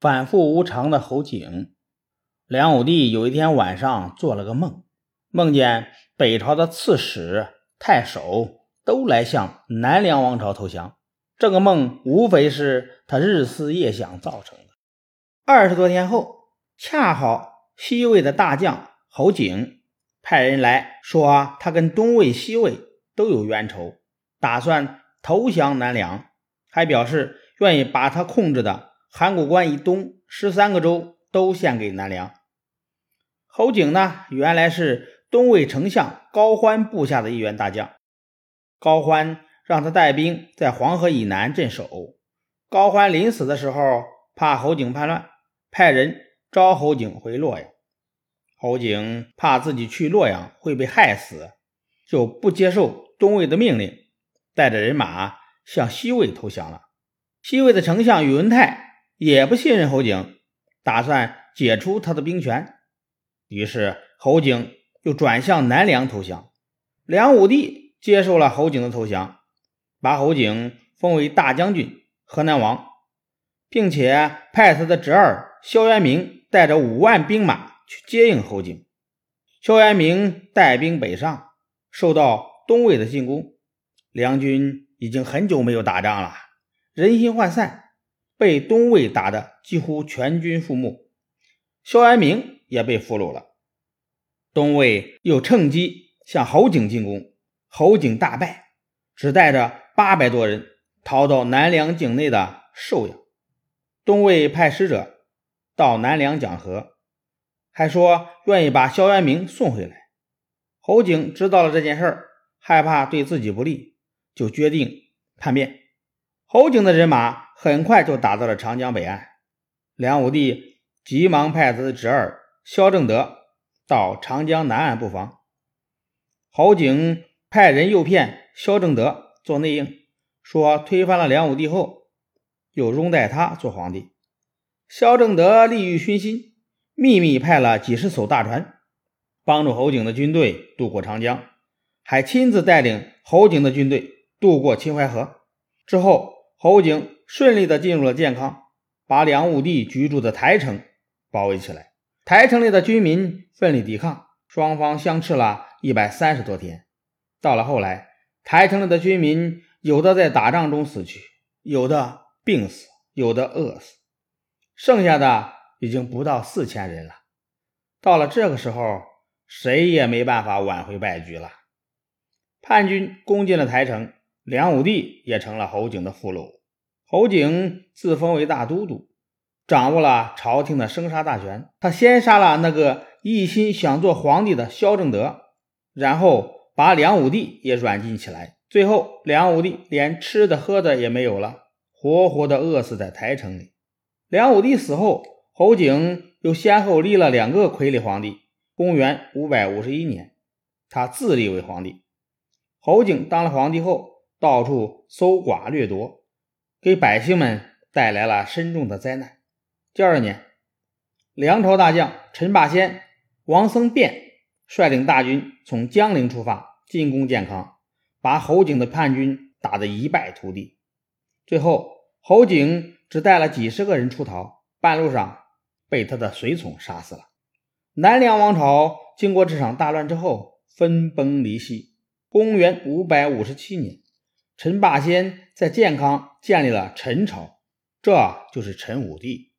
反复无常的侯景，梁武帝有一天晚上做了个梦，梦见北朝的刺史、太守都来向南梁王朝投降。这个梦无非是他日思夜想造成的。二十多天后，恰好西魏的大将侯景派人来说，他跟东魏、西魏都有冤仇，打算投降南梁，还表示愿意把他控制的。函谷关以东十三个州都献给南梁。侯景呢，原来是东魏丞相高欢部下的一员大将。高欢让他带兵在黄河以南镇守。高欢临死的时候，怕侯景叛乱，派人招侯景回洛阳。侯景怕自己去洛阳会被害死，就不接受东魏的命令，带着人马向西魏投降了。西魏的丞相宇文泰。也不信任侯景，打算解除他的兵权，于是侯景又转向南梁投降。梁武帝接受了侯景的投降，把侯景封为大将军、河南王，并且派他的侄儿萧元明带着五万兵马去接应侯景。萧元明带兵北上，受到东魏的进攻。梁军已经很久没有打仗了，人心涣散。被东魏打得几乎全军覆没，萧元明也被俘虏了。东魏又趁机向侯景进攻，侯景大败，只带着八百多人逃到南梁境内的寿阳。东魏派使者到南梁讲和，还说愿意把萧元明送回来。侯景知道了这件事儿，害怕对自己不利，就决定叛变。侯景的人马。很快就打到了长江北岸，梁武帝急忙派他的侄儿萧正德到长江南岸布防。侯景派人诱骗萧正德做内应，说推翻了梁武帝后，又拥戴他做皇帝。萧正德利欲熏心，秘密派了几十艘大船，帮助侯景的军队渡过长江，还亲自带领侯景的军队渡过秦淮河。之后，侯景。顺利的进入了建康，把梁武帝居住的台城包围起来。台城里的军民奋力抵抗，双方相持了一百三十多天。到了后来，台城里的军民有的在打仗中死去，有的病死，有的饿死，剩下的已经不到四千人了。到了这个时候，谁也没办法挽回败局了。叛军攻进了台城，梁武帝也成了侯景的俘虏。侯景自封为大都督，掌握了朝廷的生杀大权。他先杀了那个一心想做皇帝的萧正德，然后把梁武帝也软禁起来。最后，梁武帝连吃的喝的也没有了，活活的饿死在台城里。梁武帝死后，侯景又先后立了两个傀儡皇帝。公元五百五十一年，他自立为皇帝。侯景当了皇帝后，到处搜刮掠夺。给百姓们带来了深重的灾难。第二年，梁朝大将陈霸先、王僧辩率领大军从江陵出发，进攻建康，把侯景的叛军打得一败涂地。最后，侯景只带了几十个人出逃，半路上被他的随从杀死了。南梁王朝经过这场大乱之后，分崩离析。公元五百五十七年。陈霸先在建康建立了陈朝，这就是陈武帝。